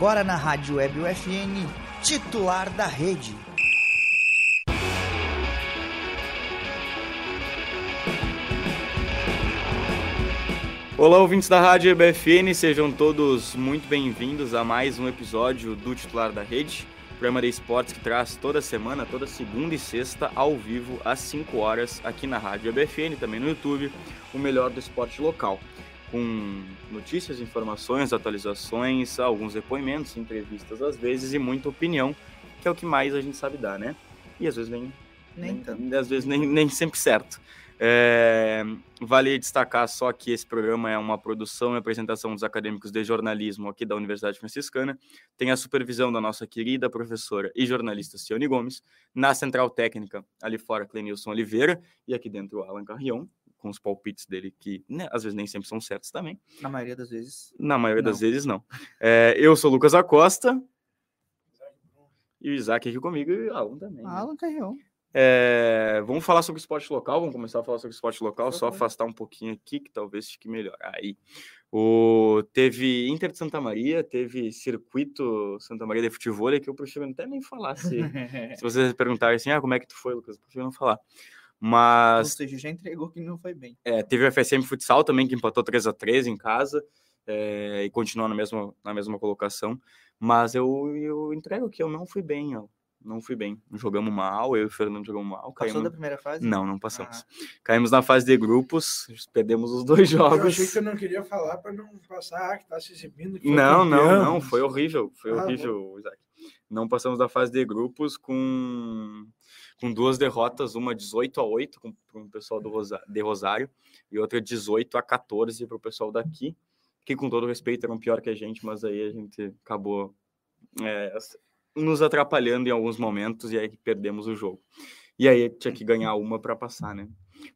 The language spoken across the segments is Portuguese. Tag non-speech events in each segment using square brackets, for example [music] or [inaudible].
agora na Rádio Web UFN, titular da rede. Olá, ouvintes da Rádio EBFN, sejam todos muito bem-vindos a mais um episódio do Titular da Rede, programa de esportes que traz toda semana, toda segunda e sexta, ao vivo, às 5 horas, aqui na Rádio EBFN, também no YouTube, o melhor do esporte local, com notícias, informações, atualizações, alguns depoimentos, entrevistas às vezes e muita opinião, que é o que mais a gente sabe dar, né? E às vezes nem, Nem tanto. às vezes nem, nem sempre certo. É, vale destacar só que esse programa é uma produção e apresentação dos acadêmicos de jornalismo aqui da Universidade Franciscana. Tem a supervisão da nossa querida professora e jornalista Cione Gomes. Na central técnica, ali fora, Clenilson Oliveira. E aqui dentro, Alan Carrion, com os palpites dele, que né, às vezes nem sempre são certos também. Na maioria das vezes. Na maioria das Não. vezes, não. É, eu sou o Lucas Acosta. E o Isaac aqui comigo e o Alan também. né? Alan Carrion. É, vamos falar sobre esporte local, vamos começar a falar sobre esporte local, só afastar um pouquinho aqui, que talvez fique melhor. Aí, o, teve Inter de Santa Maria, teve Circuito Santa Maria de Futebol, que eu prefiro até nem falar. Se, [laughs] se vocês perguntarem assim, ah, como é que tu foi, Lucas? Eu prefiro não falar. Ou Mas seja, já entregou que não foi bem. é, teve o FSM Futsal também, que empatou 3 a 3 em casa é, e continua na mesma, na mesma colocação. Mas eu, eu entrego que eu não fui bem, ó. Não fui bem. Jogamos mal, eu e o Fernando jogamos mal. Passou caímos- da primeira fase? Não, não passamos. Caímos na fase de grupos, perdemos os dois Eu jogos. achei que eu não queria falar para não passar que tá se exibindo. Não, não, campeão. não, foi horrível, foi Ah, horrível, Isaac. Não passamos da fase de grupos com, com duas derrotas, uma 18 a 8 para o pessoal do Rosa- de Rosário e outra 18 a 14 para o pessoal daqui, que com todo respeito eram pior que a gente, mas aí a gente acabou é, nos atrapalhando em alguns momentos e aí perdemos o jogo. E aí tinha que ganhar uma para passar, né?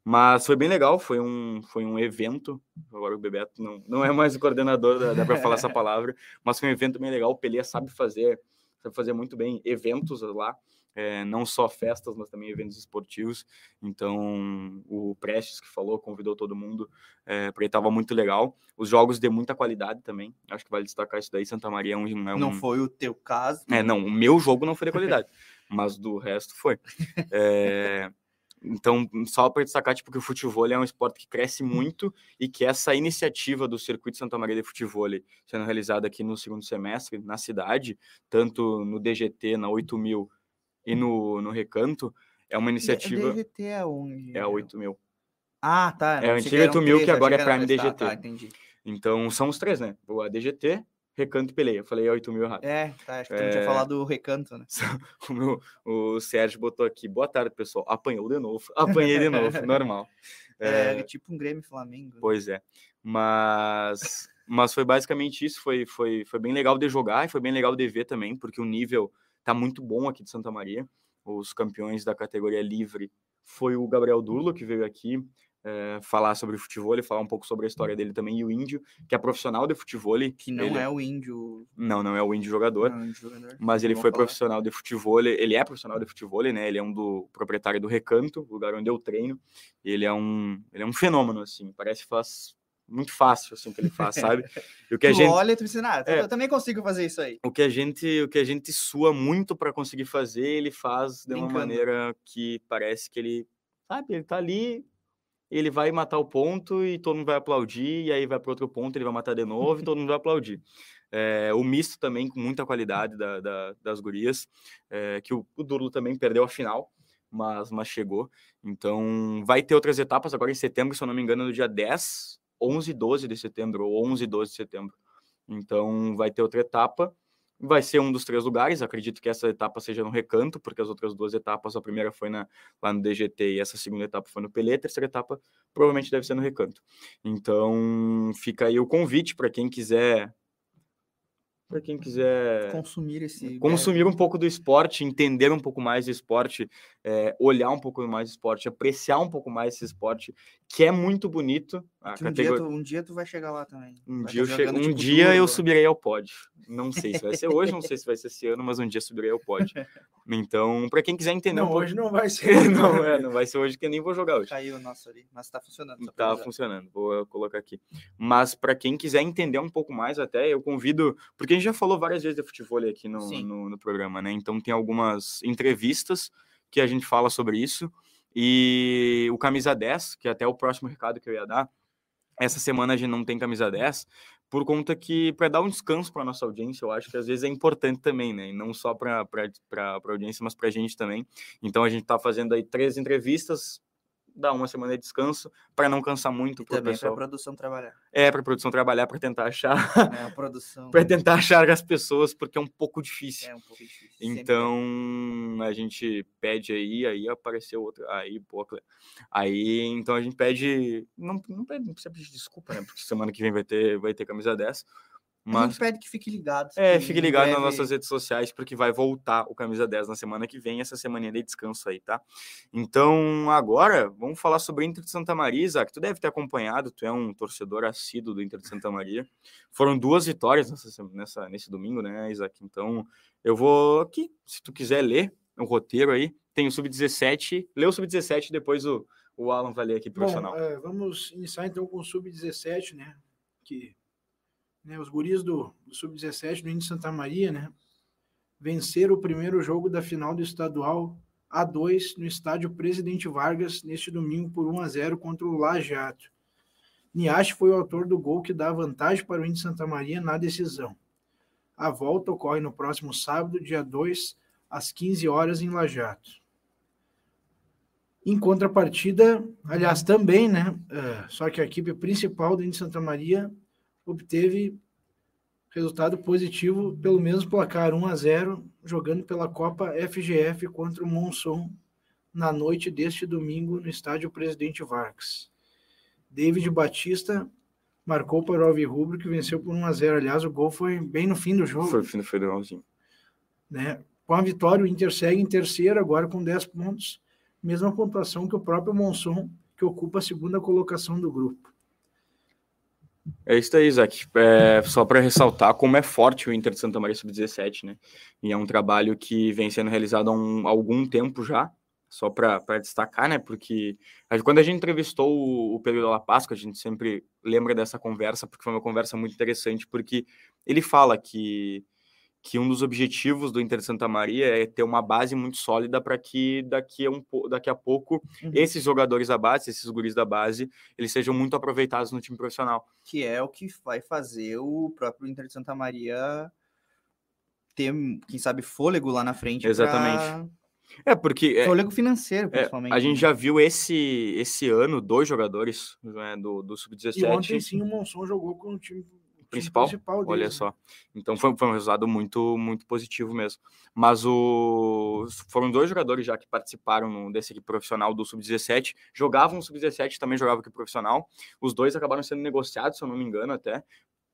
Mas foi bem legal, foi um, foi um evento. Agora o Bebeto não, não é mais o coordenador, dá, dá para falar essa [laughs] palavra, mas foi um evento bem legal. O Pelé sabe fazer, sabe fazer muito bem eventos lá, é, não só festas, mas também eventos esportivos. Então, o Prestes que falou, convidou todo mundo, é, porque estava muito legal. Os jogos de muita qualidade também, acho que vale destacar isso daí. Santa Maria é um. É um Não foi o teu caso. é, não, o meu jogo não foi de qualidade, [laughs] mas do resto foi. [laughs] É, então, só para destacar, tipo, que o futebol é um esporte que cresce muito e que essa iniciativa do Circuito Santa Maria de Futebol sendo realizada aqui no segundo semestre, na cidade, tanto no DGT, na 8000 e no, no Recanto, é uma iniciativa... DGT é onde? É a 8000. Ah, tá. É a antiga eram 8000 que agora é Prime dois. Tá, DGT. Tá, entendi. Então, são os três, né? O DGT, Recanto e Peleia. Eu falei 8000 errado. É, tá. Acho que tu não tinha É. falado do recanto, né? [laughs] o, meu- o Sérgio botou aqui, boa tarde, pessoal. Apanhou de novo. [laughs] Apanhei de novo, normal. É, É, tipo um Grêmio Flamengo. pois é. Mas, mas foi basicamente isso. Foi, foi, foi bem legal de jogar e foi bem legal de ver também, porque o nível tá muito bom aqui de Santa Maria. Os campeões da categoria livre foi o Gabriel Durlo, que veio aqui é, falar sobre futebol, falar um pouco sobre a história dele também, e o Índio, que é profissional de futebol. Que não ele- é o índio. Não, não é o Índio jogador. Não, é índio jogador. Mas ele foi falar. profissional de futebol, ele- ele é profissional de futebol, né? Ele é um do proprietário do Recanto, lugar onde eu treino. Ele é um, ele é um fenômeno assim, parece que faz muito fácil assim que ele faz, [laughs] sabe? E o que a gente olha tu pensa, ah, É. eu também consigo fazer isso aí. o que a gente o que a gente sua muito para conseguir fazer, ele faz de uma Brincando. maneira que parece que ele, sabe, ele tá ali ele vai matar o ponto e todo mundo vai aplaudir, e aí vai para outro ponto, ele vai matar de novo e todo mundo vai aplaudir. [laughs] É, o misto também com muita qualidade da- da- das gurias, é, que o, o Durlo também perdeu a final, mas, mas chegou. Então vai ter outras etapas agora em setembro, se eu não me engano, no dia 10, 11 e 12 de setembro, ou 11 e 12 de setembro. Então vai ter outra etapa. Vai ser um dos três lugares. Acredito que essa etapa seja no recanto, porque as outras duas etapas, a primeira foi na, lá no DGT e essa segunda etapa foi no Pelé. A terceira etapa provavelmente deve ser no recanto. Então fica aí o convite para quem quiser. Para quem quiser Consumir esse. consumir um pouco do esporte, entender um pouco mais do esporte, é, olhar um pouco mais do esporte, apreciar um pouco mais esse esporte, que é muito bonito. Um, dia tu, um dia tu vai chegar lá também. Um Vai dia, eu tá che- jogando, um tipo, dia eu subirei ao pódio. Não sei se vai ser hoje, não sei se vai ser esse ano, mas um dia subirei ao pódio. Então, para quem quiser entender Não, um pouco. hoje não vai [laughs] ser. não, é, não vai ser hoje que eu nem vou jogar hoje. Caiu o nosso ali, mas tá funcionando. Tá funcionando, vou colocar aqui. Mas para quem quiser entender um pouco mais, até eu convido, porque a gente já falou várias vezes de futebol aqui no, no, no programa, né? Então tem algumas entrevistas que a gente fala sobre isso. E o camisa 10, que é até o próximo recado que eu ia dar, essa semana a gente não tem camisa 10, por conta que, para dar um descanso para nossa audiência, eu acho que às vezes é importante também, né? E não só para a audiência, mas para a gente também. Então a gente está fazendo aí três entrevistas, dá uma semana de descanso, para não cansar muito E pro também pra pessoal. produção trabalhar. É, para produção trabalhar, para tentar achar? A produção [laughs] para tentar achar as pessoas, porque é um pouco difícil. é um pouco difícil. sempre é. Então a gente pede aí, aí apareceu outra, aí pô, aí então a gente pede, não, não, pede, não precisa pedir desculpa, né? Porque semana que vem vai ter, vai ter camisa 10, A mas gente pede que fique ligado. é, que fique ligado nas breve- nossas redes sociais, porque vai voltar o camisa 10 na semana que vem, essa semaninha de descanso aí, tá? Então agora vamos falar sobre o Inter de Santa Maria, Isaac. Tu deve ter acompanhado, tu é um torcedor assíduo do Inter de Santa Maria. Foram duas vitórias nessa, nessa, nesse domingo, né, Isaac? Então eu vou aqui, se tu quiser ler o roteiro aí, tem o Sub-17, lê o Sub-17 depois o, o Alan vai ler aqui Bom, profissional. é, vamos iniciar então com o Sub-17, né? Que né, os guris do, do Sub-17 do Índio Santa Maria, né? Venceram o primeiro jogo da final do estadual A2 no estádio Presidente Vargas neste domingo por 1 a 0 contra o Lajeado. Niache foi o autor do gol que dá vantagem para o Índio Santa Maria na decisão. A volta ocorre no próximo sábado, dia 2, às 15 horas em Lajeado. Em contrapartida, aliás, também, né? eh, só que a equipe principal do Índio Santa Maria obteve resultado positivo pelo mesmo placar 1 a 0 jogando pela Copa FGF contra o Monson na noite deste domingo no estádio Presidente Vargas. David Batista marcou para o Alvirrubro que venceu por 1 a 0. Aliás, o gol foi bem no fim do jogo Foi o fim do federalzinho. né? Com a vitória, o Inter segue em terceiro, agora com 10 pontos, mesma pontuação que o próprio Monson, que ocupa a segunda colocação do grupo. É isso aí, Isaac. É, só para ressaltar como é forte o Inter de Santa Maria Sub-17, né? E é um trabalho que vem sendo realizado há um- algum tempo já, só para destacar, né? Porque quando a gente entrevistou o, o Pedro Della Páscoa, a gente sempre lembra dessa conversa, porque foi uma conversa muito interessante, porque ele fala que, que um dos objetivos do Inter de Santa Maria é ter uma base muito sólida para que daqui a, um, daqui a pouco Uhum. esses jogadores da base, esses guris da base, eles sejam muito aproveitados no time profissional. que é o que vai fazer o próprio Inter de Santa Maria ter, quem sabe, fôlego lá na frente. pra- Exatamente. É, porque é, Fôlego financeiro, é, principalmente. a gente né? já viu esse, esse ano dois jogadores né, do, do E ontem Sub-17 sim o Monson jogou com o time Principal? principal Olha né? só. Então foi, foi um resultado muito, muito positivo mesmo. Mas o, foram dois jogadores já que participaram desse equipe profissional do Sub-17. Jogavam no Sub-17 também jogavam aqui profissional. Os dois acabaram sendo negociados, se eu não me engano, até.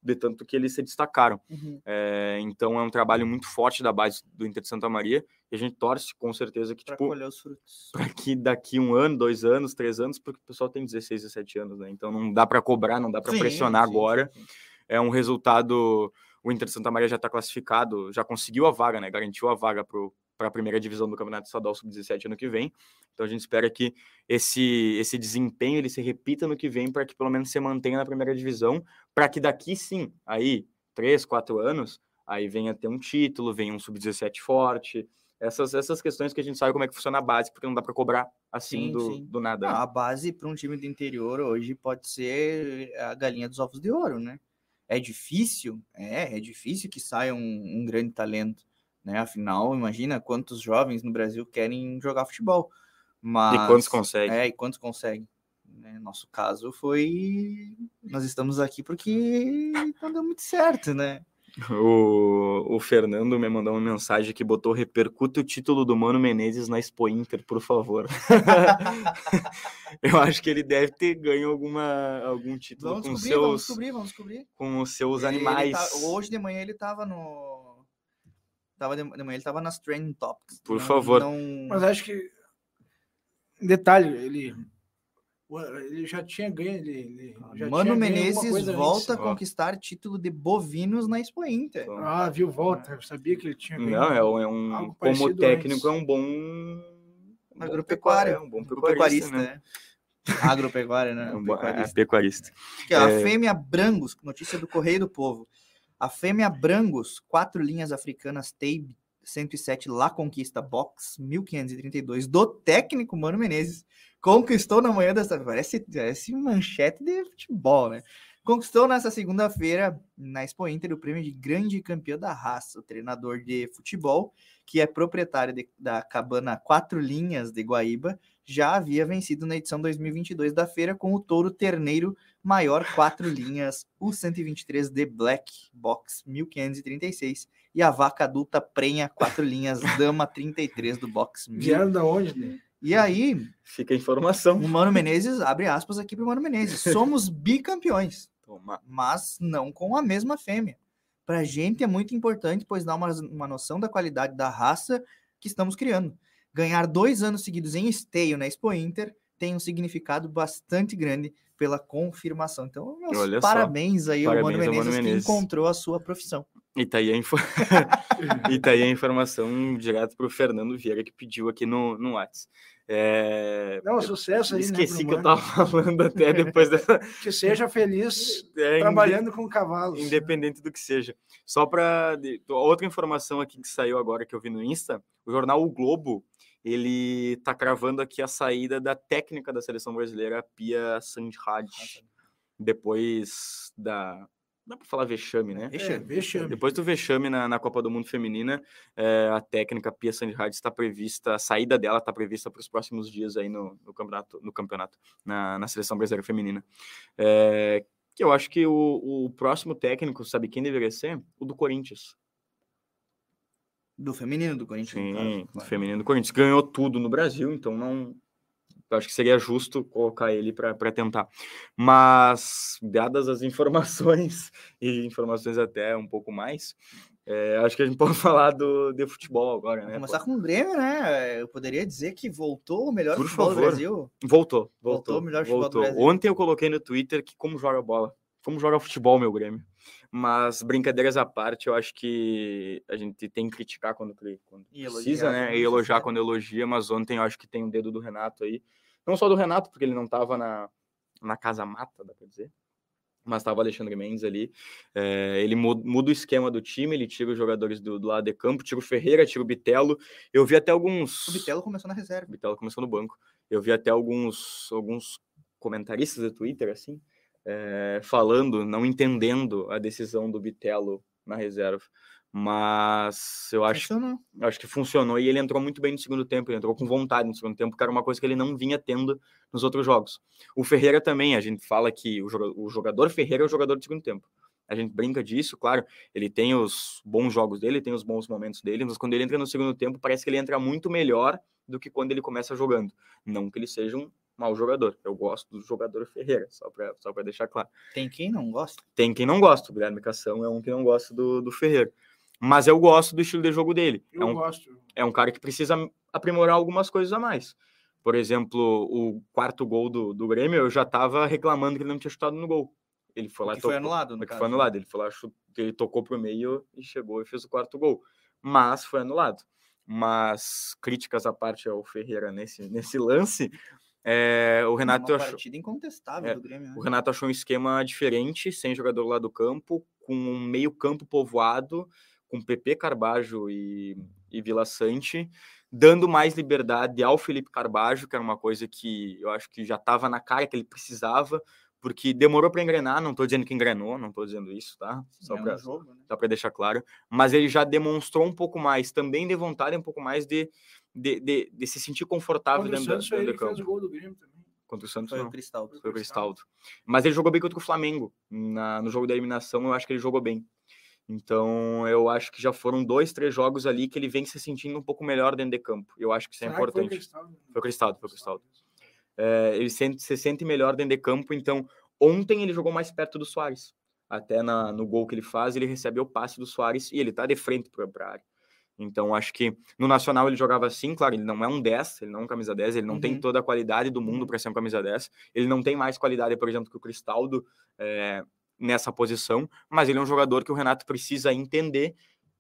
De tanto que eles se destacaram. Uhum. É, então é um trabalho muito forte da base do Inter de Santa Maria. E a gente torce com certeza que, Pra tipo, colher os frutos. [laughs] para que daqui um ano, dois anos, três anos, porque o pessoal tem 16, 17 anos, né? Então não dá para cobrar, não dá para pressionar sim, agora. sim, sim. É um resultado. O Inter de Santa Maria já está classificado, já conseguiu a vaga, né? Garantiu a vaga para a primeira divisão do Campeonato Estadual Sub-17 ano que vem. Então a gente espera que esse, esse desempenho ele se repita no que vem para que pelo menos se mantenha na primeira divisão, para que daqui sim, aí, três, quatro anos, aí venha ter um título, venha um Sub-17 forte. Essas, essas questões que a gente sabe como é que funciona a base, porque não dá para cobrar assim Sim, do, sim. do nada. Né? a base para um time do interior hoje pode ser a galinha dos ovos de ouro, né? É difícil, é, é difícil que saia um, um grande talento, né? Afinal, imagina quantos jovens no Brasil querem jogar futebol. Mas, E quantos conseguem? É, e quantos conseguem? Né? Nosso caso foi. Nós estamos aqui porque não deu muito certo, né? O, o Fernando me mandou uma mensagem que botou repercute o título do Mano Menezes na Expo Inter, por favor. [laughs] Eu acho que ele deve ter ganho alguma, algum título Vamos com descobrir, vamos seus, descobrir, vamos descobrir. com os seus Ele animais. tá- hoje de manhã ele tava no. Tava de, de manhã ele tava nas trending topics. Por Não- favor. Não... Mas acho que. Detalhe, ele. Ele já tinha ganho. Ele, ele já Mano tinha ganho alguma Menezes coisa volta a antes. Ó. conquistar título de bovinos na Expo Inter. Então, Ah, viu? Volta. Eu sabia que ele tinha ganho. Não, é um, é um algo como técnico antes. é um bom um Agropecuário. pecuarista, é um bom Pecuarista, pecuarista, né? né? Agropecuária, né? É um bom- é Pecuarista. pecuarista. Aqui, ó, A É. fêmea Brangos, notícia do Correio do Povo. A fêmea Brangos, quatro linhas africanas Tabe 107 La Conquista Box 1532 do técnico Mano Menezes conquistou na manhã desta parece, parece manchete de futebol, né? Conquistou nessa segunda-feira na Expo Inter o prêmio de grande campeão da raça. O treinador de futebol, que é proprietário de- da cabana Quatro Linhas de Guaíba, já havia vencido na edição 2022 da feira com o touro terneiro maior quatro linhas, o 123 de Black Box 1536 e a vaca adulta prenha quatro linhas dama 33 do Box 1000. Vieram da onde? Né? E aí, Fica a informação. o Mano Menezes abre aspas aqui para o Mano Menezes. Somos bicampeões, Toma. mas não com a mesma fêmea. Para a gente é muito importante, pois dá uma, uma noção da qualidade da raça que estamos criando. Ganhar dois anos seguidos em esteio na Expo Inter tem um significado bastante grande pela confirmação. Então, meus Olha só. parabéns aí ao Mano Parabéns ao Menezes, Mano que Menezes. encontrou a sua profissão. E tá aí a, info... [laughs] e tá aí a informação direto pro Fernando Vieira que pediu aqui no, no Whats. É... Não, sucesso aí, Esqueci né, que eu pro tava falando até depois [laughs] dessa. Que seja feliz [laughs] É, trabalhando com cavalos. Independente do que seja. Só para outra informação aqui que saiu agora que eu vi no Insta, o jornal O Globo, ele tá cravando aqui a saída da técnica da seleção brasileira, Pia Sandhad, depois da dá para falar vexame, né? É, Vexame. vexame. Depois do vexame na, na Copa do Mundo Feminina, eh, a técnica Pia Sandhad está prevista, a saída dela está prevista para os próximos dias aí no, no campeonato, no campeonato na, na seleção brasileira feminina. Eh, que eu acho que o, o próximo técnico, sabe quem deveria ser? O do Corinthians. Do feminino do Corinthians. Sim, caso, o claro. feminino do Corinthians. Ganhou tudo no Brasil, então não. Eu acho que seria justo colocar ele para tentar. Mas, dadas as informações, [laughs] e informações até um pouco mais, eh, acho que a gente pode [laughs] falar do, de futebol agora, né? Começar com o Grêmio, né? Eu poderia dizer que voltou o melhor Por futebol do favor. Brasil. Voltou, Voltou voltou. o melhor futebol do. Brasil. Ontem eu coloquei no Twitter que como joga bola, como joga futebol, meu Grêmio. Mas brincadeiras à parte, eu acho que a gente tem que criticar quando, quando precisa, né? E elogiar quando elogia, mas ontem eu acho que tem o dedo do Renato aí. Não só do Renato, porque ele não estava na, na casa mata, dá pra dizer. Mas estava o Alexandre Mendes ali. É, ele mu- muda o esquema do time, ele tira os jogadores do, do lado de campo, tira o Ferreira, tira o Bitelo. Eu vi até alguns. O Bitelo começou na reserva. O Bitelo começou no banco. Eu vi até alguns, alguns comentaristas do Twitter, assim, eh, falando, não entendendo a decisão do Bitelo na reserva. Mas eu acho, Funcionou. eu acho que funcionou e ele entrou muito bem no segundo tempo. Ele entrou com vontade no segundo tempo, que era uma coisa que ele não vinha tendo nos outros jogos. O Ferreira também, a gente fala que o joga- o jogador Ferreira é o jogador do segundo tempo. A gente brinca disso, claro. Ele tem os bons jogos dele, tem os bons momentos dele, mas quando ele entra no segundo tempo, parece que ele entra muito melhor do que quando ele começa jogando. Não que ele seja um mau jogador. Eu gosto do jogador Ferreira, só para só pra deixar claro. Tem quem não gosta. Tem quem não gosta, o Guilherme Cação é um que não gosta do, do Ferreira. Mas eu gosto do estilo de jogo dele. Eu é um, gosto. é um cara que precisa aprimorar algumas coisas a mais. Por exemplo, o quarto gol do, do Grêmio, eu já estava reclamando que ele não tinha chutado no gol. Ele foi lá que e foi tocou- anulado, no que caso. foi anulado. Ele foi lá, chu- ele tocou pro meio e chegou e fez o quarto gol. Mas foi anulado. Mas críticas à parte ao Ferreira nesse, [laughs] nesse lance, é, o Renato achou, É, do Grêmio. né? o Renato achou um esquema diferente, sem jogador lá do campo, com um meio campo povoado, com PP Carbajo e, e Vila Sante, dando mais liberdade ao Felipe Carbajo, que era uma coisa que eu acho que já estava na cara que ele precisava, porque demorou para engrenar, não estou dizendo que engrenou, não estou dizendo isso, tá? Só é um jogo, né? para deixar claro, mas ele já demonstrou um pouco mais, também de vontade, um pouco mais de, de, de, de se sentir confortável Contra o dentro, da- Santos foi dentro ele do fez campo. o gol do Grêmio também. Contra o Santos, Foi não. o Cristal. Foi o Cristaldo. Mas ele jogou bem contra o Flamengo. Na, no jogo da eliminação, eu acho que ele jogou bem. Então, eu acho que já foram dois, três jogos ali que ele vem se sentindo um pouco melhor dentro de campo. Eu acho que isso é Será que foi o importante. Cristaldo? Foi o Cristaldo, foi o Cristaldo. É, ele sente- se sente melhor dentro de campo. Então, ontem ele jogou mais perto do Soares. Até na, no gol que ele faz, ele recebe o passe do Soares e ele tá de frente para a área. Então, acho que no Nacional ele jogava assim, claro, ele não é um 10, ele não é um camisa 10, ele não uhum. tem toda a qualidade do mundo para ser um camisa 10, ele não tem mais qualidade, por exemplo, que o Cristaldo é, nessa posição, mas ele é um jogador que o Renato precisa entender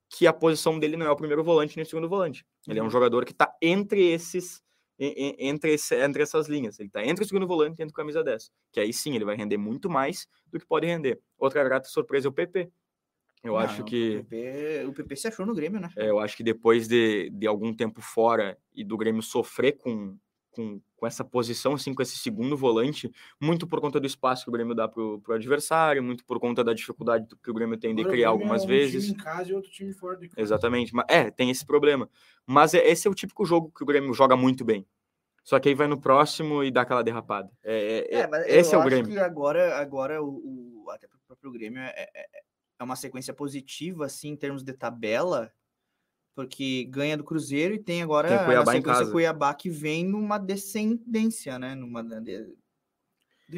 que a posição dele não é o primeiro volante nem o segundo volante. Ele é um uhum. jogador que está entre esses entre, esse, entre essas linhas. Ele está entre o segundo volante e entre o camisa 10. Que aí sim ele vai render muito mais do que pode render. Outra grata surpresa é o PP. Eu não, acho que. O PP, o PP se achou no Grêmio, né? É, eu acho que depois de, de algum tempo fora e do Grêmio sofrer com, com, com essa posição, assim, com esse segundo volante, muito por conta do espaço que o Grêmio dá para o adversário, muito por conta da dificuldade que o Grêmio tem de criar algumas é um vezes. Time em casa e outro time fora de casa. Exatamente. Mas, é, tem esse problema. Mas é, esse é o típico jogo que o Grêmio joga muito bem. Só que aí vai no próximo e dá aquela derrapada. É, é, é esse é o Grêmio. agora, agora o, o, até para o próprio Grêmio é, é, é uma sequência positiva, assim, em termos de tabela, porque ganha do Cruzeiro e tem agora tem Cuiabá a casa. Cuiabá que vem numa descendência, né? Numa de...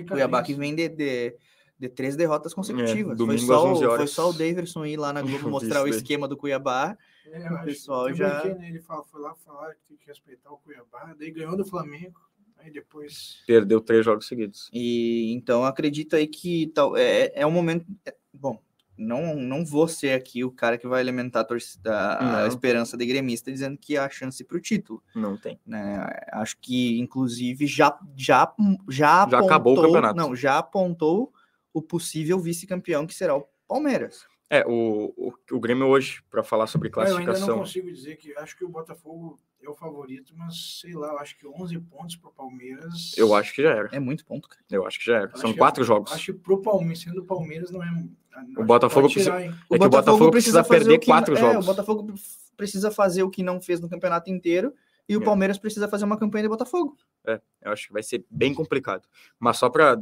Cuiabá que vem de, de, de três derrotas consecutivas. É, foi, só, o, foi só o Davidson ir lá na [laughs] Globo mostrar o esquema do Cuiabá. É, o pessoal já. Aqui, né, ele fala, foi lá falar que tem que respeitar o Cuiabá, daí ganhou do Flamengo. Aí depois. Perdeu três jogos seguidos. E então acredito aí que tal, é, é um momento. É, bom, não, não vou ser aqui o cara que vai alimentar a, torcida, a esperança de gremista dizendo que há chance para o título. Não tem. Né? Acho que, inclusive, já, já, já, já apontou, acabou o campeonato. Não, já apontou o possível vice-campeão, que será o Palmeiras. É, o, o, o Grêmio hoje, para falar sobre classificação. Eu ainda não consigo dizer que acho que o Botafogo é o favorito, mas sei lá, eu acho que 11 pontos para o Palmeiras. Eu acho que já era. É muito ponto, cara. Eu acho que já era. São quatro é, jogos. Acho que pro Palmeiras, sendo o Palmeiras, não é. O Botafogo, tirar, precisa, é o Botafogo, o Botafogo precisa, precisa perder que, quatro é, jogos. O Botafogo precisa fazer o que não fez no campeonato inteiro e o é. Palmeiras precisa fazer uma campanha de Botafogo. É, eu acho que vai ser bem complicado. Mas só para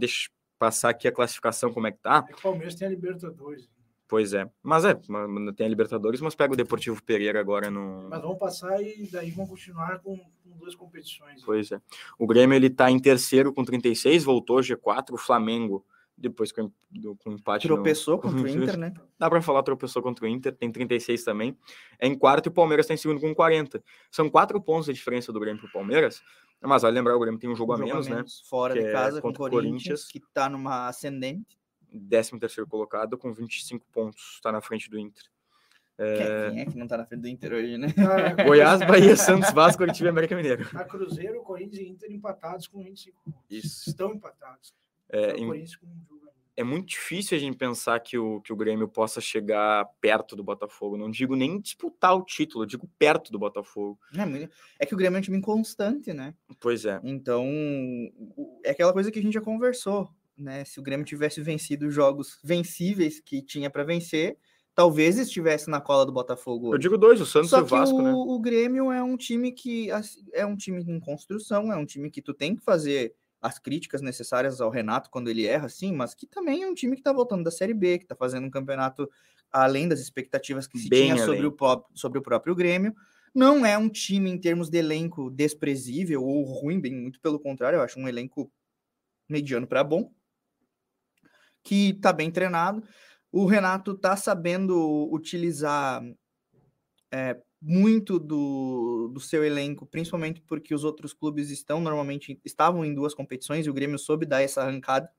passar aqui a classificação, como é que tá? É que o Palmeiras tem a Libertadores. Pois é. Mas é, tem a Libertadores, mas pega o Deportivo Pereira agora no. Mas vão passar e daí vão continuar com, com duas competições. Pois é. O Grêmio ele tá em terceiro com 36, voltou G4, o Flamengo depois com, do, com empate. Tropeçou no... [laughs] contra o Inter, né? Dá para falar tropeçou contra o Inter, tem 36 também. É em quarto e o Palmeiras está em segundo com 40. São quatro pontos a diferença do Grêmio para o Palmeiras. Mas vale lembrar, o Grêmio tem um jogo, um a, menos, a menos, né? Fora que de casa é contra o Corinthians, Corinthians, que está numa ascendente. 13 terceiro colocado com 25 pontos, está na frente do Inter. É... Quem é que não está na frente do Inter hoje, né? Ah, Goiás, Bahia, Santos, Vasco, Curitiba e América Mineiro. A Cruzeiro, Corinthians e Inter empatados com 25 pontos. Isso. Estão empatados. É, em... é muito difícil a gente pensar que o, que o Grêmio possa chegar perto do Botafogo. Não digo nem disputar o título, digo perto do Botafogo. É, é que o Grêmio é um time inconstante, né? Pois é. Então, é aquela coisa que a gente já conversou né? Se o Grêmio tivesse vencido jogos vencíveis que tinha para vencer, talvez estivesse na cola do Botafogo. Hoje. Eu digo dois, o Santos Só e o Vasco, o, né? O Grêmio é um time que é um time em construção, é um time que tu tem que fazer as críticas necessárias ao Renato quando ele erra, sim, mas que também é um time que tá voltando da Série B, que tá fazendo um campeonato além das expectativas que se Bem tinha sobre o, sobre o próprio Grêmio. Não é um time em termos de elenco desprezível ou ruim, bem muito pelo contrário, eu acho um elenco mediano para bom que está bem treinado. O Renato está sabendo utilizar é, muito do, do seu elenco, principalmente porque os outros clubes estão normalmente estavam em duas competições e o Grêmio soube dar essa arrancada.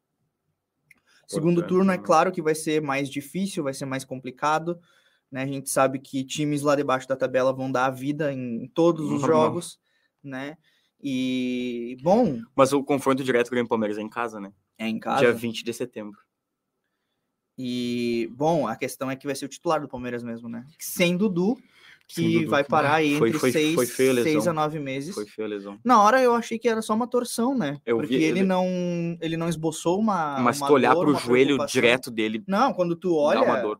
Segundo turno, é claro que vai ser mais difícil, vai ser mais complicado. Né? A gente sabe que times lá debaixo da tabela vão dar a vida em todos os jogos, né? E bom. Mas o confronto direto com o Grêmio Palmeiras é em casa, né? É em casa. Dia 20 de setembro. E, bom, a questão é que vai ser o titular do Palmeiras mesmo, né? Sem Dudu, que Dudu, vai parar aí entre foi, seis, foi seis a nove meses. Foi feia a lesão. Na hora eu achei que era só uma torção, né? Eu Porque vi, ele, ele, não ele não esboçou uma. Mas uma se tu olhar dor, pro joelho direto dele. Não, quando tu olha. Dor,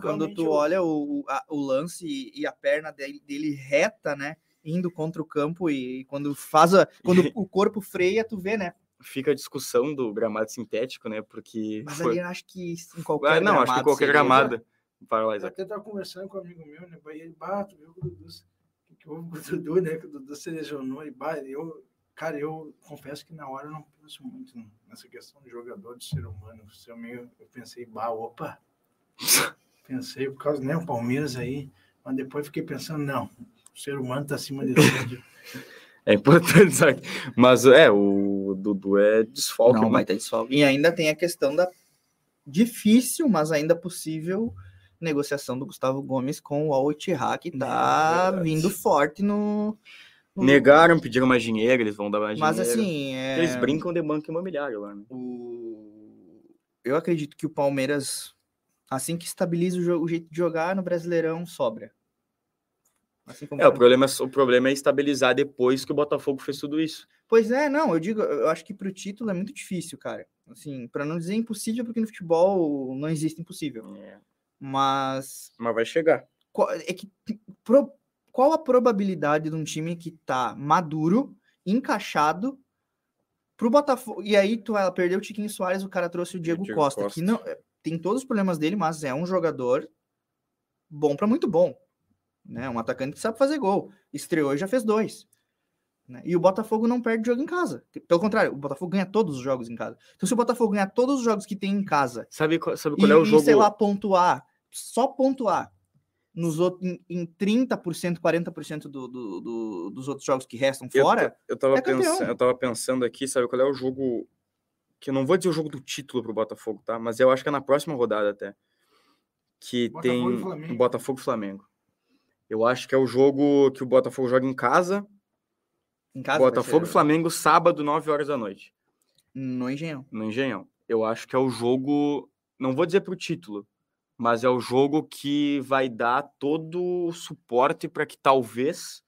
quando tu olha o, a, o lance e a perna dele, dele reta, né? Indo contra o campo e quando faz a, quando [laughs] o corpo freia, tu vê, né? Fica a discussão do gramado sintético, né? Porque. Mas foi... ali eu acho que em qualquer. Ah, não, acho que em qualquer gramado. Vai lá, Eu até estava conversando com um amigo meu, né? E ele bate, viu, o Dudu, que houve com o Dudu, né? Que o Dudu se lesionou e bate. Eu, cara, eu confesso que na hora eu não penso muito nessa questão de jogador, de ser humano. Ser meio, eu pensei, bah, opa. pensei, por causa, né? O Palmeiras aí Mas depois fiquei pensando, não, o ser humano está acima de tudo. É importante [laughs] sabe? Mas é, o Dudu é desfalque. Não né? vai ter desfalque. E ainda tem a questão da difícil, mas ainda possível negociação do Gustavo Gomes com o Al Ittihad, que tá Verdade. vindo forte no, no- Negaram, pediram mais dinheiro, eles vão dar mais Mas dinheiro. assim, é, Eles brincam de banco imobiliário lá, né? o... eu acredito que o Palmeiras, assim que estabiliza o, jogo, o jeito de jogar no Brasileirão, sobra. Assim É, o problema, é- o problema é estabilizar depois que o Botafogo fez tudo isso. Pois é, não, eu digo, eu acho que pro título é muito difícil, cara. Assim, para não dizer impossível, porque no futebol não existe impossível. É. Mas Mas vai chegar. qual, é que, pro- qual a probabilidade de um time que tá maduro, encaixado, pro Botafogo. E aí tu vai perder o Tiquinho Soares, o cara trouxe o Diego, Diego Costa, Costa. que não é, tem todos os problemas dele, mas é um jogador bom para muito bom. Né? Um atacante que sabe fazer gol. Estreou e já fez dois. né? E o Botafogo não perde jogo em casa. Pelo contrário, o Botafogo ganha todos os jogos em casa. Então, se o Botafogo ganhar todos os jogos que tem em casa Sabe, qual- sabe e, qual é o e, jogo? sei lá, pontuar, só pontuar nos outros, em, em 30%, 40% do, do, do, dos outros jogos que restam Eu fora, ta- Eu, tava é pensando, eu tava pensando aqui, sabe qual é o jogo. Que eu não vou dizer o jogo do título pro Botafogo, tá? Mas eu acho que é na próxima rodada até. Que Botafogo e tem. Botafogo e Flamengo. Eu acho que é o jogo que o Botafogo joga em casa. em casa Botafogo e Flamengo, sábado, 9 horas da noite. no Engenhão. no Engenhão. Eu acho que é o jogo, não vou dizer pro título, mas é o jogo que vai dar todo o suporte para que talvez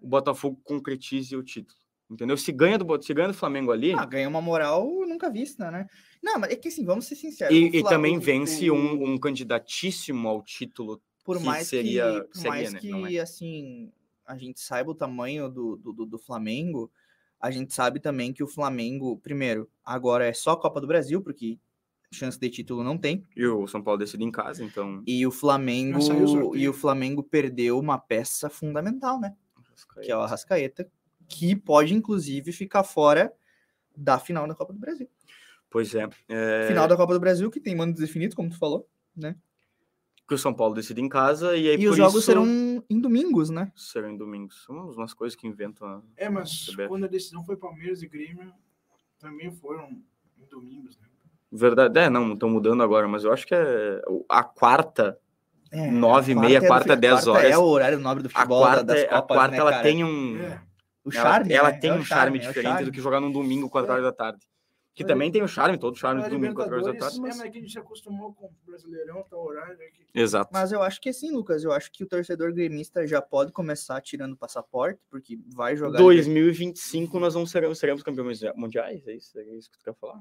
o Botafogo concretize o título. Entendeu? Se ganha do, se ganha do Flamengo ali, Ah, ganha uma moral nunca vista, né? Não, mas é que assim, vamos ser sinceros. e, o e também o- vence o- um, um candidatíssimo ao título. Por que mais seria- que, por seria, mais né? que Não é. assim, a gente saiba o tamanho do, do, do- do Flamengo, a gente sabe também que o Flamengo, primeiro, agora é só Copa do Brasil, porque chance de título não tem. E o São Paulo decide em casa, então. E o Flamengo e o Flamengo perdeu uma peça fundamental, né? Que é o Arrascaeta, que pode inclusive ficar fora da final da Copa do Brasil. Pois é. é Final da Copa do Brasil que tem mandos definidos, como tu falou, Que o São Paulo decide em casa e aí e por os jogos isso serão em domingos, né? serão em domingos. São umas coisas que inventam. a- É, mas CBF. quando a decisão foi Palmeiras e Grêmio, também foram em domingos, né? Verdade, é, não, estão mudando agora, mas eu acho que é a quarta, É, Nove e a meia, é quarta, fi- dez quarta horas. É o horário nobre do a futebol da- quarta, das é- a Copas, quarta né, ela cara? tem um, É, o charme, ela, né? tem É um charme é o diferente charme. do que jogar num domingo, 4 É. horas da tarde. Que Mas- também tem o charme, todo o charme do domingo, 4 horas da Libertadores, tarde. é, Mas... mas que a gente se acostumou com o Brasileirão, tá horário aqui. Exato. Mas eu acho que assim, Lucas, eu acho que o torcedor gremista já pode começar tirando o passaporte, porque vai jogar. 2025 nós vamos seremos, seremos campeões mundiais, é isso? É isso que tu quer falar?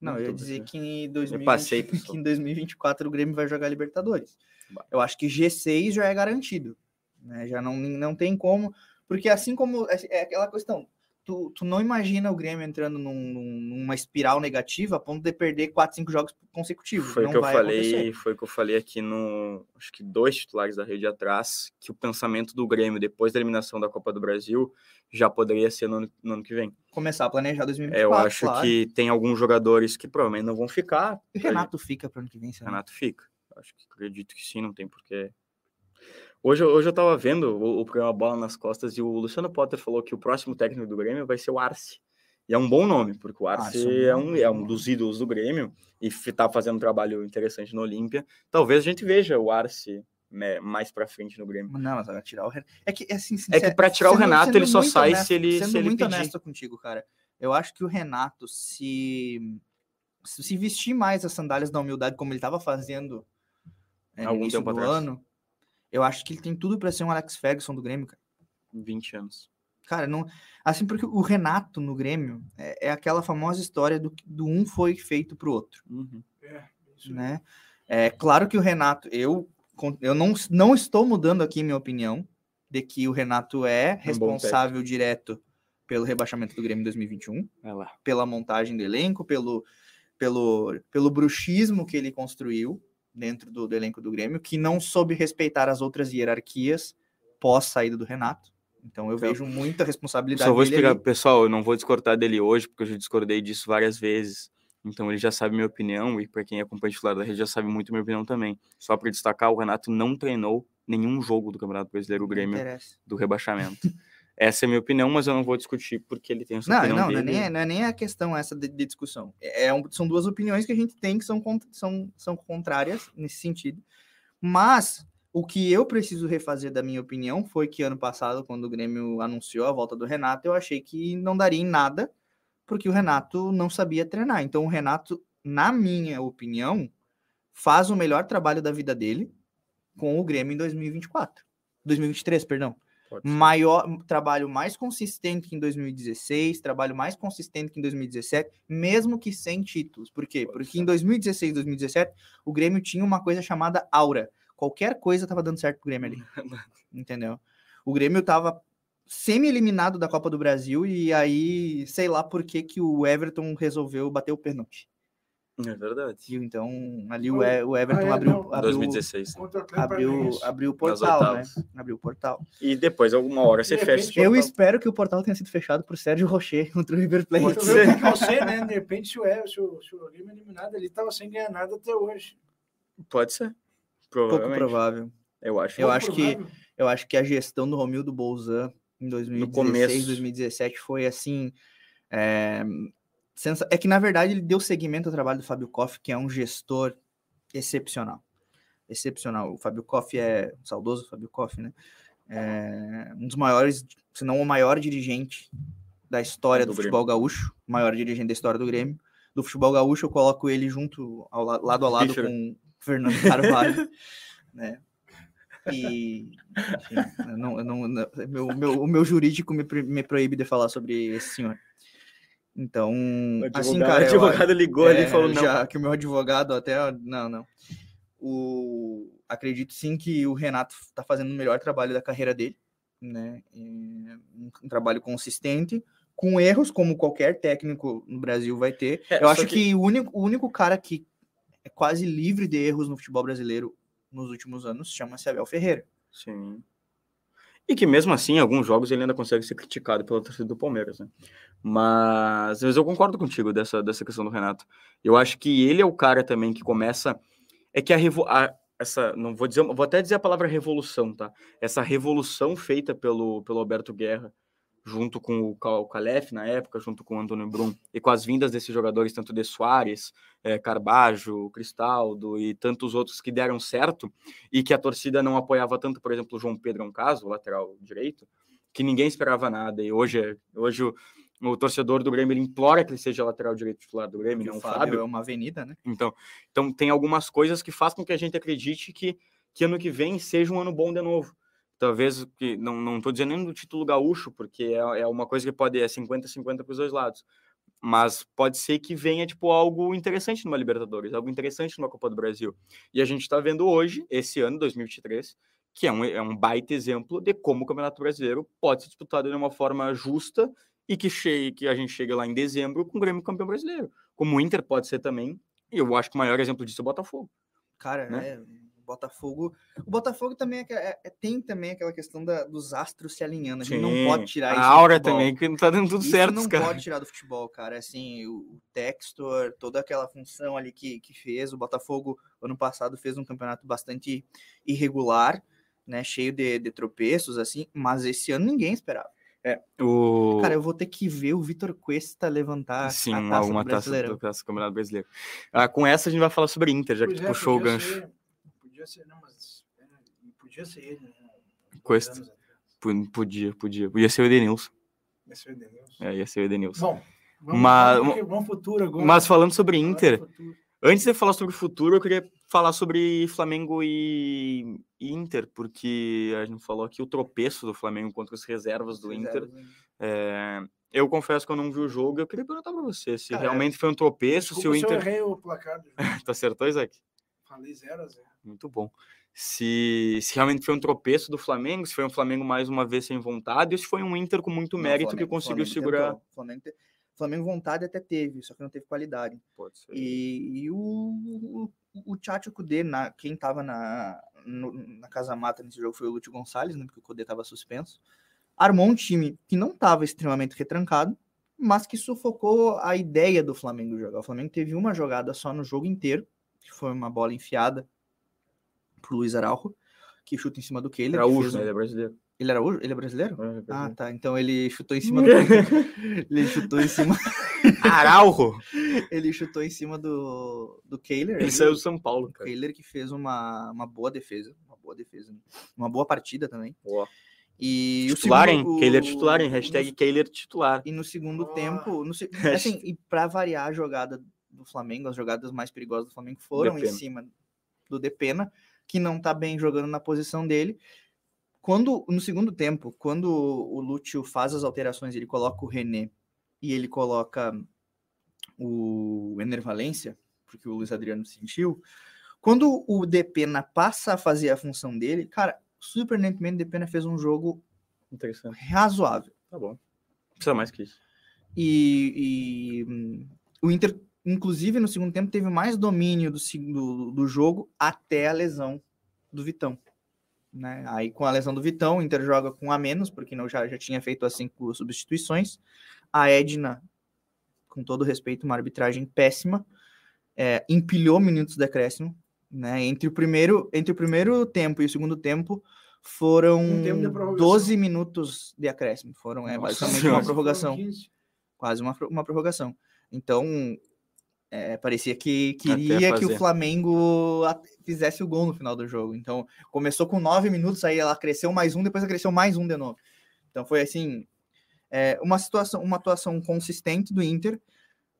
Não, eu ia dizer que em, 2020, passei, que em 2024 o Grêmio vai jogar Libertadores. Bah. Eu acho que G6 já é garantido. Né? Já não, não tem como. Porque assim como. É é aquela questão. Tu, tu não imagina o Grêmio entrando num- num- numa espiral negativa a ponto de perder 4, 5 jogos consecutivos. Foi o que eu falei, acontecer. foi o que eu falei aqui no, acho que dois titulares da rede atrás, que o pensamento do Grêmio depois da eliminação da Copa do Brasil já poderia ser no ano, no ano que vem. Começar a planejar É, 2024. eu acho claro. que tem alguns jogadores que provavelmente não vão ficar. E o Renato fica para ano que vem, será? Renato fica. Acho que acredito que sim, não tem porquê. Hoje, eu- hoje eu tava vendo o, o programa Bola nas Costas e o Luciano Potter falou que o próximo técnico do Grêmio vai ser o Arce. E é um bom nome, porque o Arce Arce é é um um, bom é um dos ídolos do Grêmio e tá fazendo um trabalho interessante no Olímpia. Talvez a gente veja o Arce mais pra frente no Grêmio. Não, mas vai tirar o Renato. É que, assim, É que pra tirar o Renato, ele só sai honesto- se ele, Sendo se ele muito pedir. honesto contigo, cara. Eu acho que o Renato, se se vestir mais as sandálias da humildade como ele estava fazendo é, no Algum início tempo do atrás. ano, eu acho que ele tem tudo para ser um Alex Ferguson do Grêmio, cara. 20 anos. Cara, não. Assim, porque o Renato no Grêmio é, é aquela famosa história do, que- do um foi feito pro outro. Uhum. É, né? É claro que o Renato, eu, eu não, não estou mudando aqui minha opinião de que o Renato é bom responsável direto pelo rebaixamento do Grêmio em 2021, Vai lá. pela montagem do elenco, pelo, pelo, pelo bruxismo que ele construiu dentro do, do elenco do Grêmio, que não soube respeitar as outras hierarquias pós saída do Renato. Então eu Então, vejo muita responsabilidade Só vou explicar, ali. pessoal, eu não vou discordar dele hoje, porque eu já discordei disso várias vezes. Então ele já sabe minha opinião, e para quem acompanha titular da rede já sabe muito minha opinião também. Só para destacar, o Renato não treinou nenhum jogo do Campeonato Brasileiro Grêmio do rebaixamento. [laughs] Essa é a minha opinião, mas eu não vou discutir porque ele tem essa Não, opinião não, não é, dele. nem, não é nem a questão essa de, de discussão. É um- são duas opiniões que a gente tem que são, são, são contrárias nesse sentido. Mas o que eu preciso refazer da minha opinião foi que ano passado, quando o Grêmio anunciou a volta do Renato, eu achei que não daria em nada, porque o Renato não sabia treinar. Então o Renato, na minha opinião, faz o melhor trabalho da vida dele com o Grêmio em 2024. 2023, perdão. Maior trabalho mais consistente que em 2016, trabalho mais consistente que em 2017, mesmo que sem títulos. Por quê? Porque em 2016 e 2017, o Grêmio tinha uma coisa chamada aura. Qualquer coisa tava dando certo pro Grêmio ali. [laughs] Entendeu? O Grêmio tava semi-eliminado da Copa do Brasil e aí, sei lá por que que o Everton resolveu bater o pênalti. É verdade. E então, ali o, E- o Everton Ah, é, abriu, não. abriu, 2016. Contra o Atlético abriu, abriu o Nas portal, né? Abriu o portal. E depois, alguma hora, você fecha. Eu espero que o portal tenha sido fechado por Sérgio Rocher [laughs] contra o River Plate. O você, né? De repente, se o, é, se o, se o Grêmio eliminado, ele tava sem ganhar nada até hoje. Pode ser. Pouco provável. Eu acho. Eu Pouco acho que-. Eu acho que a gestão do Romildo Bolzan em 2016, começo. 2017 foi assim. É, sensa- é que, na verdade, ele deu seguimento ao trabalho do Fábio Koff, que é um gestor excepcional. Excepcional. O Fábio Koff é o saudoso Fábio Koff, né? É um dos maiores, se não o maior dirigente da história Do do, futebol gaúcho, o maior dirigente da história do Grêmio. Do futebol gaúcho, eu coloco ele junto, ao, la- lado a lado Fischer. com Fernando Carvalho, [laughs] né? E enfim, eu não, eu não, meu, meu- o meu jurídico me, me proíbe de falar sobre esse senhor. Então, O assim, advogado, cara, o eu- advogado ligou ali é, e falou: não. já que o meu advogado até. Não, não. O, acredito sim que o Renato está fazendo o melhor trabalho da carreira dele, né? É um, um trabalho consistente, com erros, como qualquer técnico no Brasil vai ter. É, Eu acho que... o, único, o único cara que é quase livre de erros no futebol brasileiro nos últimos anos chama-se Abel Ferreira. Sim. E que mesmo assim, em alguns jogos ele ainda consegue ser criticado pela torcida do Palmeiras, né? Mas, mas eu concordo contigo dessa, dessa questão do Renato. Eu acho que ele é o cara também que começa. É que a, a essa. Não vou dizer. Vou até dizer a palavra revolução, tá? Essa revolução feita pelo, pelo Alberto Guerra, junto com o, Cal- o Calef na época, junto com o Antônio Brum, e com as vindas desses jogadores, tanto de Soares, eh, Carbajo, Cristaldo e tantos outros que deram certo e que a torcida não apoiava tanto, por exemplo, o João Pedro é um caso, o lateral direito, que ninguém esperava nada. E hoje, é- hoje o, o torcedor do Grêmio implora que ele seja lateral direito titular do Grêmio, não o Fábio, Fábio. é uma avenida, né? Então, então tem algumas coisas que fazem com que a gente acredite que, que ano que vem seja um ano bom de novo. Talvez que não não estou dizendo nem do título gaúcho, porque é, é uma coisa que pode é 50-50 para os dois lados. Mas pode ser que venha tipo algo interessante numa Libertadores, algo interessante numa Copa do Brasil. E a gente está vendo hoje, esse ano, 2023, que é um, é um baita exemplo de como o Campeonato Brasileiro pode ser disputado de uma forma justa e que, chegue, que a gente chega lá em dezembro com o Grêmio campeão brasileiro. Como o Inter pode ser também, e eu acho que o maior exemplo disso é o Botafogo. Cara, né? é, Botafogo. O Botafogo também é é- é- tem também aquela questão da- dos astros se alinhando. A gente não pode tirar isso. A aura também, que não tá dando tudo Isso certo, não cara. pode tirar do futebol, cara. Assim, o Textor, toda aquela função ali que, que fez. O Botafogo, ano passado, fez um campeonato bastante irregular, né? Cheio de, de tropeços, assim. Mas esse ano ninguém esperava. O... Cara, eu vou ter que ver o Vitor Cuesta levantar Sim, a taça alguma do taça do Campeonato Brasileiro. Ah, com essa a gente vai falar sobre Inter, já que Pois tu é, puxou o gancho. ser- Podia ser, não, mas é, podia ser ele, né? Cuesta. Podia, podia. Ia ser o Edenilson. Esse foi o Denilson. É, ia ser o Edenilson. Bom, vamos, Mas- vamos, futuro agora. Mas falando sobre Inter, antes de falar sobre o futuro, eu queria falar sobre Flamengo e Inter, porque a gente falou aqui o tropeço do Flamengo contra as reservas do Inter. Né? É, Eu confesso que eu não vi o jogo, eu queria perguntar pra você se Cara, realmente foi um tropeço, se o Desculpa se eu Inter. errei o placar do [laughs] jogo. Tu acertou, Isaac? Falei 0 a 0 Muito bom. Se, se realmente foi um tropeço do Flamengo, se foi um Flamengo mais uma vez sem vontade, ou se foi um Inter com muito Não, mérito Flamengo- que conseguiu Flamengo segurar. tentou. Flamengo, te- Flamengo vontade até teve, só que não teve qualidade. Pode ser. E, e o, o, o Tchatcho Kudê, na, quem tava na, no- na Casa Mata nesse jogo foi o Lúcio Gonçalves, né, porque o Kudê tava suspenso. Armou um time que não tava extremamente retrancado, mas que sufocou a ideia do Flamengo jogar. O Flamengo teve uma jogada só no jogo inteiro, que foi uma bola enfiada pro Luiz Araujo, que chuta em cima do Kehler. Araújo, né? Ele é brasileiro. Ele era Araújo? Ele é brasileiro? É, é Ah, brasileiro. tá. Então ele chutou em cima do. [laughs] ele chutou em cima. [laughs] Araujo! Ele chutou em cima do, do Kehler. Ele saiu do São Paulo, O cara. Kehler que fez uma, uma boa defesa. Uma boa defesa. Uma boa partida também. Ó. E Titular, o hein? segundo, o- Kehler titular, hein? Hashtag Kehler titular. E no segundo Ah. tempo, no, se- [laughs] assim, e para variar a jogada do Flamengo, as jogadas mais perigosas do Flamengo foram em Depena. cima do Depena, que não tá bem jogando na posição dele. Quando no segundo tempo, quando o Lúcio faz as alterações, ele coloca o René e ele coloca o Ener Valência, porque o Luiz Adriano sentiu. Quando o Depena passa a fazer a função dele, cara, surpreendentemente o Depena fez um jogo razoável. Tá bom. Precisa mais que isso. E, e, hum, o Inter, inclusive, no segundo tempo, teve mais domínio do, do, do jogo até a lesão do Vitão. Né? Aí, com a lesão do Vitão, o Inter joga com a menos, porque não, já, já tinha feito as cinco substituições. A Edna, com todo respeito, uma arbitragem péssima, é, empilhou minutos de acréscimo. Né? Entre, o primeiro, entre o primeiro tempo e o segundo tempo, foram Um tempo de prorrogação. 12 minutos de acréscimo. Foram é, Nossa basicamente uma prorrogação Foram 15. quase uma, uma prorrogação. Então, é, parecia que queria que o. Flamengo fizesse o gol no final do jogo. Então, começou com nove minutos, aí ela cresceu mais um, depois ela cresceu mais um de novo. Então, foi assim, é, uma situação, uma atuação consistente do Inter,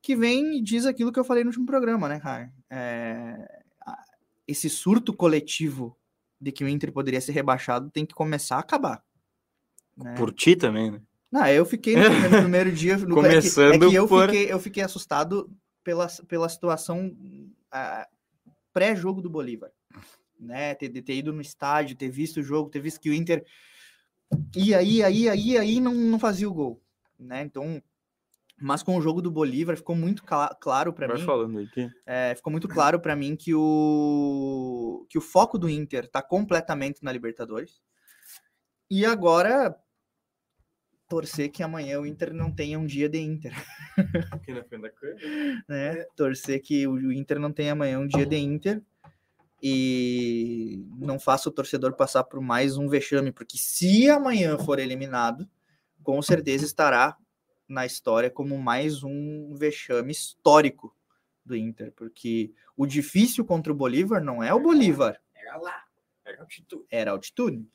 que vem e diz aquilo que eu falei no último programa, né, cara? É, esse surto coletivo de que o Inter poderia ser rebaixado tem que começar a acabar. né? Por ti também, né? Não, eu fiquei no primeiro, no primeiro dia. no- [laughs] é que- Começando é que, eu, por- fiquei, eu fiquei assustado pela, pela situação pré-jogo do Bolívar. Né? Ter, ter ido no estádio, ter visto o jogo, ter visto que o Inter ia, ia, ia, ia, ia e não, não fazia o gol. Né? Então, mas com o jogo do Bolívar ficou muito cla- claro para mim. falando aí. Que... É, ficou muito claro para mim que o, que o foco do Inter está completamente na Libertadores. E agora torcer que amanhã o Inter não tenha um dia de Inter, Aqui na frente da câmera. [laughs] né? Torcer que o Inter não tenha amanhã um dia de Inter e não faça o torcedor passar por mais um vexame, porque se amanhã for eliminado, com certeza estará na história como mais um vexame histórico do Inter, porque o difícil contra o Bolívar não é o Bolívar, Era lá. Era altitude. era altitude.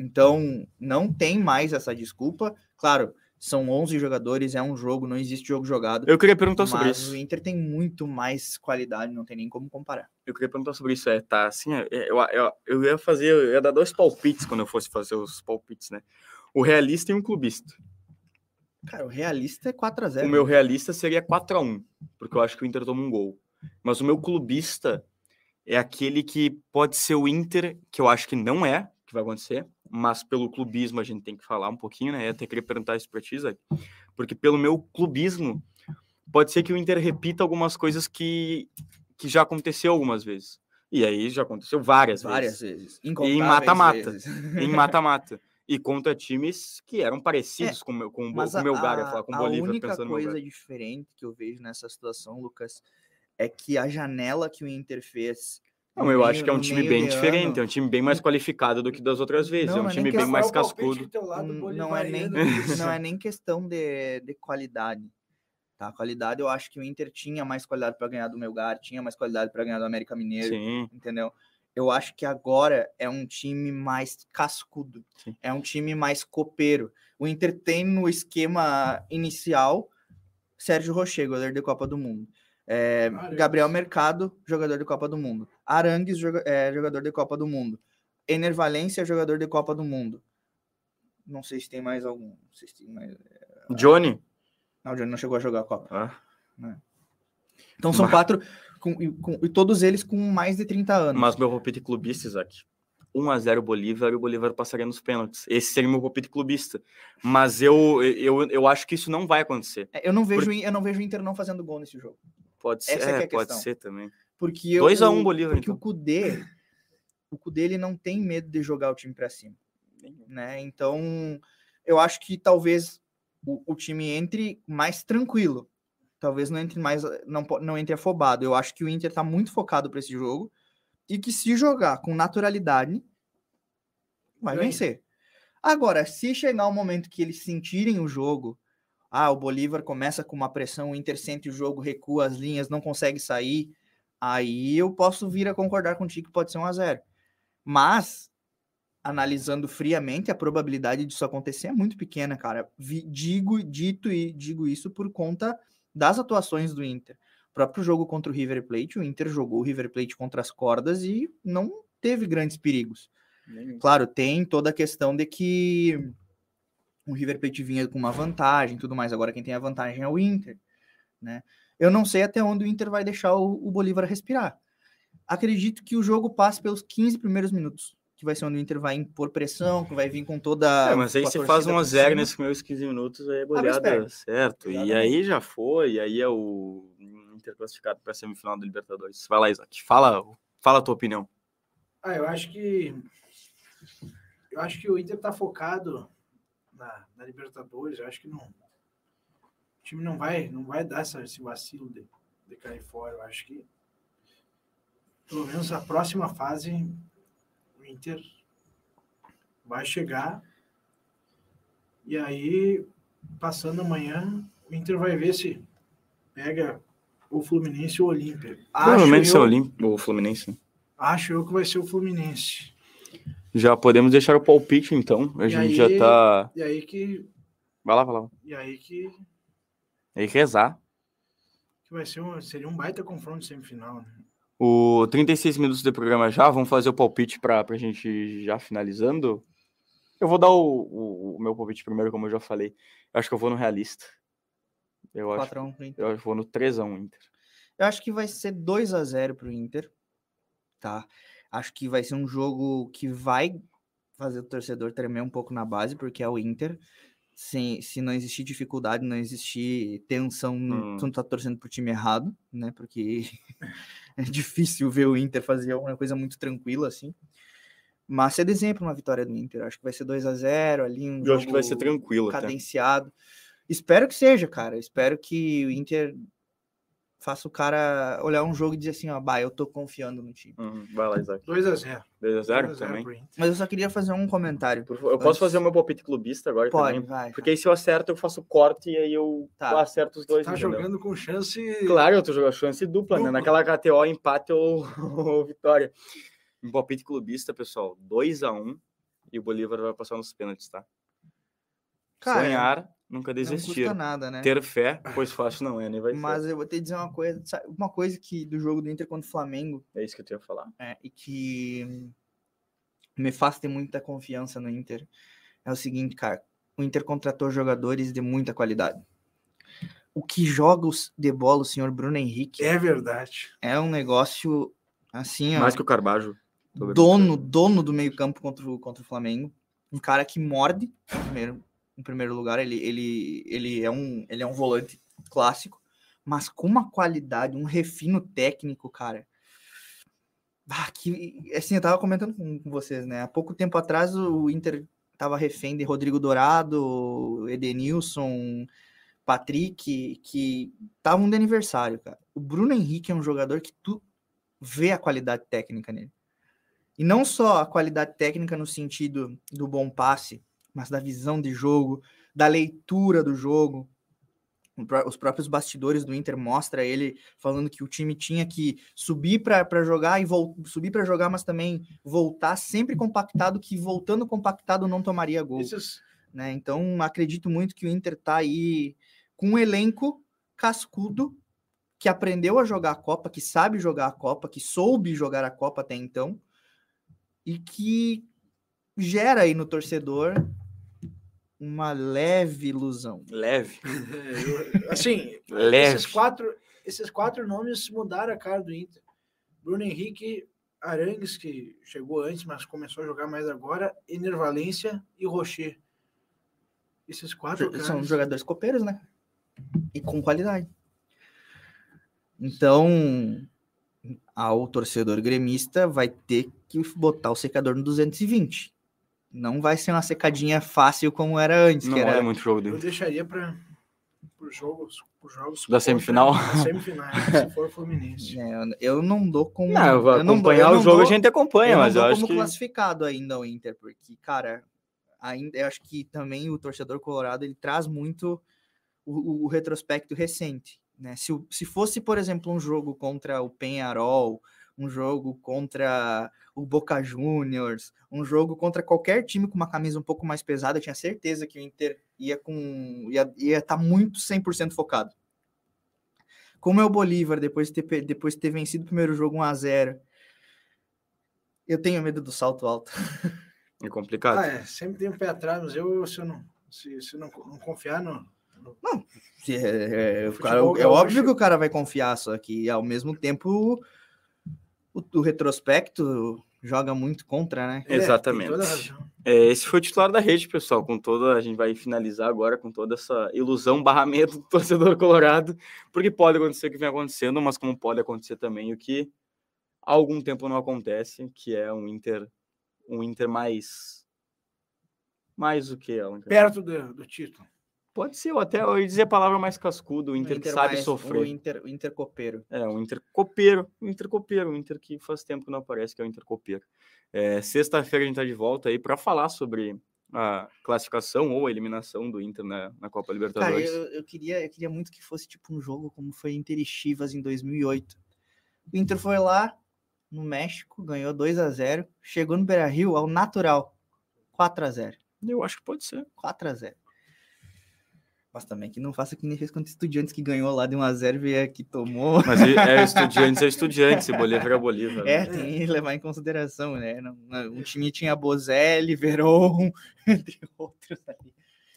Então, não tem mais essa desculpa. Claro, são 11 jogadores, é um jogo, não existe jogo jogado. Eu queria perguntar sobre mas isso. o Inter tem muito mais qualidade, não tem nem como comparar. Eu queria perguntar sobre isso. É, tá, assim, é, eu, eu, eu ia fazer, eu ia dar dois palpites quando eu fosse fazer os palpites, né? O realista e um clubista. Cara, o realista é 4 a 0 O meu realista seria 4 a 1 porque eu acho que o Inter toma um gol. Mas o meu clubista é aquele que pode ser o Inter, que eu acho que não é, que vai acontecer, mas pelo clubismo a gente tem que falar um pouquinho, né? Eu até queria perguntar isso pra ti, Zé, porque pelo meu clubismo, pode ser que o Inter repita algumas coisas que, que já aconteceu algumas vezes. E aí já aconteceu várias, várias vezes. vezes. Em mata-mata. Em mata-mata. E contra times que eram parecidos com, o meu- com, com o a, Melgar, ia a- falar com o a Bolívar, única pensando no coisa diferente que eu vejo nessa situação, Lucas, é que a janela que o Inter fez. Não, eu acho que é um time bem diferente, é um time bem mais qualificado do que das outras vezes, Não, é um é time que bem mais é cascudo. lado Hum, não é nem bolivariano? [laughs] [laughs] não é nem questão de, de qualidade. Tá? Qualidade, eu acho que o Inter tinha mais qualidade para ganhar do Melgar, tinha mais qualidade para ganhar do América Mineiro, Sim, entendeu? Eu acho que agora é um time mais cascudo, Sim. é um time mais copeiro. O Inter tem no esquema inicial Sérgio Rocher, goleiro de Copa do Mundo. É. Gabriel Mercado, jogador de Copa do Mundo. Arangues, joga- é, jogador de Copa do Mundo. Ener Valência, jogador de Copa do Mundo. Não sei se tem mais algum. Não, sei se tem mais... Johnny. não o Johnny não chegou a jogar a Copa. Ah, Então são Mas- quatro, com- e, com- e todos eles com mais de 30 anos. mas meu palpite clubista, Isaac. 1x0 Bolívar e o Bolívar passaria nos pênaltis. Esse seria meu palpite clubista. Mas eu, eu, eu acho que isso não vai acontecer. É, Eu não vejo, eu não vejo o Inter não fazendo gol nesse jogo. Pode ser, Essa que é a é, pode ser também. Porque eu, 2 a 1 o- Bolívar, Porque então. o Cudê, o Cudê ele não tem medo de jogar o time para cima, né? Então, eu acho que talvez o, o time entre mais tranquilo. Talvez não entre mais não, não entre afobado. Eu acho que o Inter tá muito focado para esse jogo e que se jogar com naturalidade, vai vencer. Agora, se chegar um momento que eles sentirem o jogo, ah, o Bolívar começa com uma pressão, o Inter sente o jogo, recua as linhas, não consegue sair, aí eu posso vir a concordar contigo que pode ser um a zero. Mas, analisando friamente, a probabilidade disso acontecer é muito pequena, cara. Digo, dito e digo isso por conta das atuações do Inter. O próprio jogo contra o River Plate, o Inter jogou o River Plate contra as cordas e não teve grandes perigos. Claro, tem toda a questão de que o River Plate vinha com uma vantagem e tudo mais. Agora quem tem a vantagem é o Inter, né? Eu não sei até onde o Inter vai deixar o, o Bolívar respirar. Acredito que o jogo passe pelos 15 primeiros minutos, que vai ser onde o Inter vai impor pressão, que vai vir com toda É, mas aí torcida faz 1 a por 0 cima. nesses primeiros 15 minutos, aí é as goleada, certo. E aí já foi, e aí é o Inter classificado para a semifinal da Libertadores. Vai lá, Isaac. Fala, fala a tua opinião. Ah, eu acho que. Eu acho que o Inter tá focado na, na Libertadores. Eu acho que não. O time não vai, não vai dar essa, esse vacilo de, de cair fora. Eu acho que. Pelo menos a próxima fase, o Inter vai chegar. E aí, passando amanhã, o Inter vai ver se pega o Fluminense ou o Olímpia. Provavelmente eu- seu Olímpico, ou Fluminense. né? Acho eu que vai ser o Fluminense. Já podemos deixar o palpite, então. A E gente aí- já tá. E aí que. Vai lá, vai lá. E aí que, Aí rezar. que vai ser um, seria um baita confronto semifinal, né? O 36 minutos de programa já, vamos fazer o palpite para a gente já finalizando. Eu vou dar o, o- o meu palpite primeiro, como eu já falei. Eu acho que eu vou no realista. Eu acho, 4x1 pro Inter. eu vou no 3x1 Inter. Eu acho que vai ser 2 a 0 pro Inter, tá? Acho que vai ser um jogo que vai fazer o torcedor tremer um pouco na base, porque é o Inter. Se, se não existir dificuldade, não existir tensão, Hum. tu não tá torcendo pro time errado, né? Porque [laughs] é difícil ver o Inter fazer uma coisa muito tranquila assim. Mas é exemplo uma vitória do Inter. Acho que vai ser 2 a 0 ali, um Eu acho que vai ser tranquilo até. cadenciado. Espero que seja, cara. Espero que o Inter faça o cara olhar um jogo e dizer assim, ó, bah, eu tô confiando no time. Uhum, Vai lá, Isaac. 2x0. 2x0 também. Mas eu só queria fazer um comentário. Por favor, Eu posso Antes- fazer o meu palpite clubista agora Pode, também? vai. Porque aí se eu acerto, eu faço corte e aí eu Tá. acerto os dois. Tá entendeu? jogando com chance. Claro, eu tô jogando chance dupla, né? Dupla. Naquela KTO, empate ou, [laughs] ou vitória. Um palpite clubista, pessoal, 2x1 e o Bolívar vai passar nos pênaltis, tá? Cara, Sonhar, nunca não desistir. custa nada, né? Ter fé, pois fácil não é, nem vai Mas ser. eu vou te dizer uma coisa, sabe, uma coisa que do jogo do Inter contra o Flamengo, É isso que eu tinha que falar. é, e que me faz ter muita confiança no Inter, é o seguinte, cara, o Inter contratou jogadores de muita qualidade. O que joga os- de bola o senhor Bruno Henrique É verdade. é um negócio assim, ó, Mais que o Carbajo. Dono, dono do meio-campo contra, o- contra o Flamengo. Um cara que morde primeiro, em primeiro lugar. Ele, ele, ele, é um, ele é um volante clássico, mas com uma qualidade, um refino técnico, cara. Ah, que, assim, eu tava comentando com, vocês, né? Há pouco tempo atrás o Inter tava refém de Rodrigo Dourado, Edenilson, Patrick, que estavam de aniversário, cara. O Bruno Henrique é um jogador que tu vê a qualidade técnica nele. E não só a qualidade técnica no sentido do bom passe, mas da visão de jogo, da leitura do jogo. Os próprios bastidores do Inter mostra ele falando que o time tinha que subir para jogar e subir para jogar, mas também voltar sempre compactado, que voltando compactado não tomaria gol Esses, né? Então, acredito muito que o Inter tá aí com um elenco cascudo que aprendeu a jogar a Copa, que sabe jogar a Copa, que soube jogar a Copa até então e que gera aí no torcedor uma leve ilusão. Leve. [laughs] é, eu- assim, Leve. esses quatro, esses quatro nomes mudaram a cara do Inter. Bruno Henrique, Arangues, que chegou antes, mas começou a jogar mais agora, Ener Valência e Rocher. Esses quatro caras. São jogadores copeiros, né? E com qualidade. Então, ao torcedor gremista vai ter que botar o secador no 220. Não vai ser uma secadinha fácil como era antes, Não que era olha muito jogo Eu dele. deixaria para por jogos, jogos Da semifinal? da [laughs] semifinal, se for Fluminense. É, eu- eu não dou como. Não, eu vou eu não dou- acompanhar eu o jogo, dou- a gente acompanha, eu não mas eu acho como que. classificado ainda o Inter, porque, cara, ainda eu acho que também o torcedor colorado ele traz muito o, o- retrospecto recente. Né? Se, se fosse, por exemplo, um jogo contra o Penharol, um jogo contra o Boca Juniors, um jogo contra qualquer time com uma camisa um pouco mais pesada, eu tinha certeza que o Inter ia com ia ia estar muito 100% focado. Como é o Bolívar, depois de ter, depois de ter vencido o primeiro jogo 1 a 0 eu tenho medo do salto alto. É complicado. Ah, é, sempre tem um pé atrás, mas eu, se eu não, se, se eu não, não confiar no. no- É, é, cara- é gaúcho- óbvio que o cara vai confiar, só que ao mesmo tempo o, o retrospecto joga muito contra, né? É, Exatamente. É, esse foi o titular da rede, pessoal. Com toda, a gente vai finalizar agora com toda essa ilusão, barramento do torcedor colorado, porque pode acontecer o que vem acontecendo, mas como pode acontecer também o que há algum tempo não acontece, que é um Inter, um Inter mais, mais o que é? Um Inter- Perto do, do título. Pode ser, ou até eu ia dizer a palavra mais cascudo, o O Inter, que sabe mais- sofrer. O Inter, o Inter copeiro. É, um Inter copeiro, um Inter copeiro, um Inter que faz tempo que não aparece, que é o Inter copeiro. É, Sexta-feira a gente tá de volta aí para falar sobre a classificação ou a eliminação do Inter na, na Copa Cara, Libertadores. eu, eu queria, eu queria muito que fosse tipo um jogo como foi Inter e Chivas em 2008. O Inter foi lá no México, ganhou 2 a 0 chegou no Beira-Rio ao natural, 4 a 0 Eu acho que pode ser. 4 a 0 Mas também que não faça que nem fez contra o Estudiantes que ganhou lá de 1 a 0 e veio aqui tomou. Mas é estudiantes, é estudiantes, e Bolívar é Bolívar. É, né? tem que levar em consideração, né? Um time tinha Bozelli, Veron, [laughs] entre outros ali.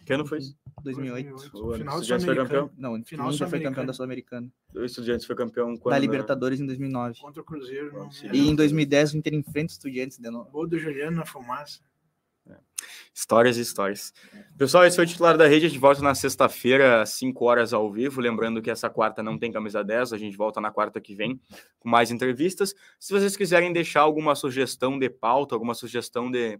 Que ano foi isso? 2008. O ano Final que o do Estudiantes foi campeão. Não, o Final Inter foi campeão da Sul-Americana. O Estudiantes foi campeão quando? Da? Libertadores em 2009. Contra o Cruzeiro. Não. E em 2010 o Inter enfrenta o Estudiantes de novo. Gol do Juliano na fumaça. Histórias e histórias. Pessoal, esse foi o titular da rede. A gente volta na sexta-feira, às 5 horas ao vivo. Lembrando que essa quarta não tem camisa 10. A gente volta na quarta que vem com mais entrevistas. Se vocês quiserem deixar alguma sugestão de pauta, alguma sugestão de,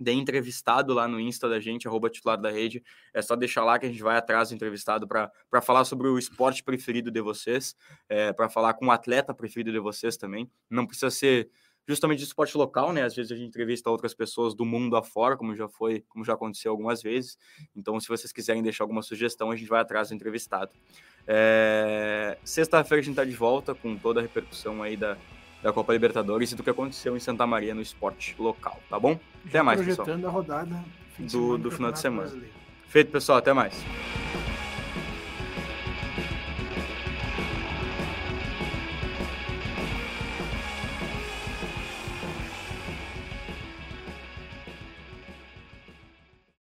de entrevistado lá no Insta da gente, arroba titular da rede, é só deixar lá que a gente vai atrás do entrevistado para falar sobre o esporte preferido de vocês, é, para falar com o atleta preferido de vocês também. Não precisa ser justamente de esporte local, né? Às vezes a gente entrevista outras pessoas do mundo afora, como já foi, como já aconteceu algumas vezes. Então, se vocês quiserem deixar alguma sugestão, a gente vai atrás do entrevistado. É, Sexta-feira a gente tá de volta com toda a repercussão aí da, da Copa Libertadores e do que aconteceu em Santa Maria no esporte local, tá bom? Até mais, pessoal. projetando a rodada fim Do- do final de semana. Brasileiro. Feito, pessoal. Até mais.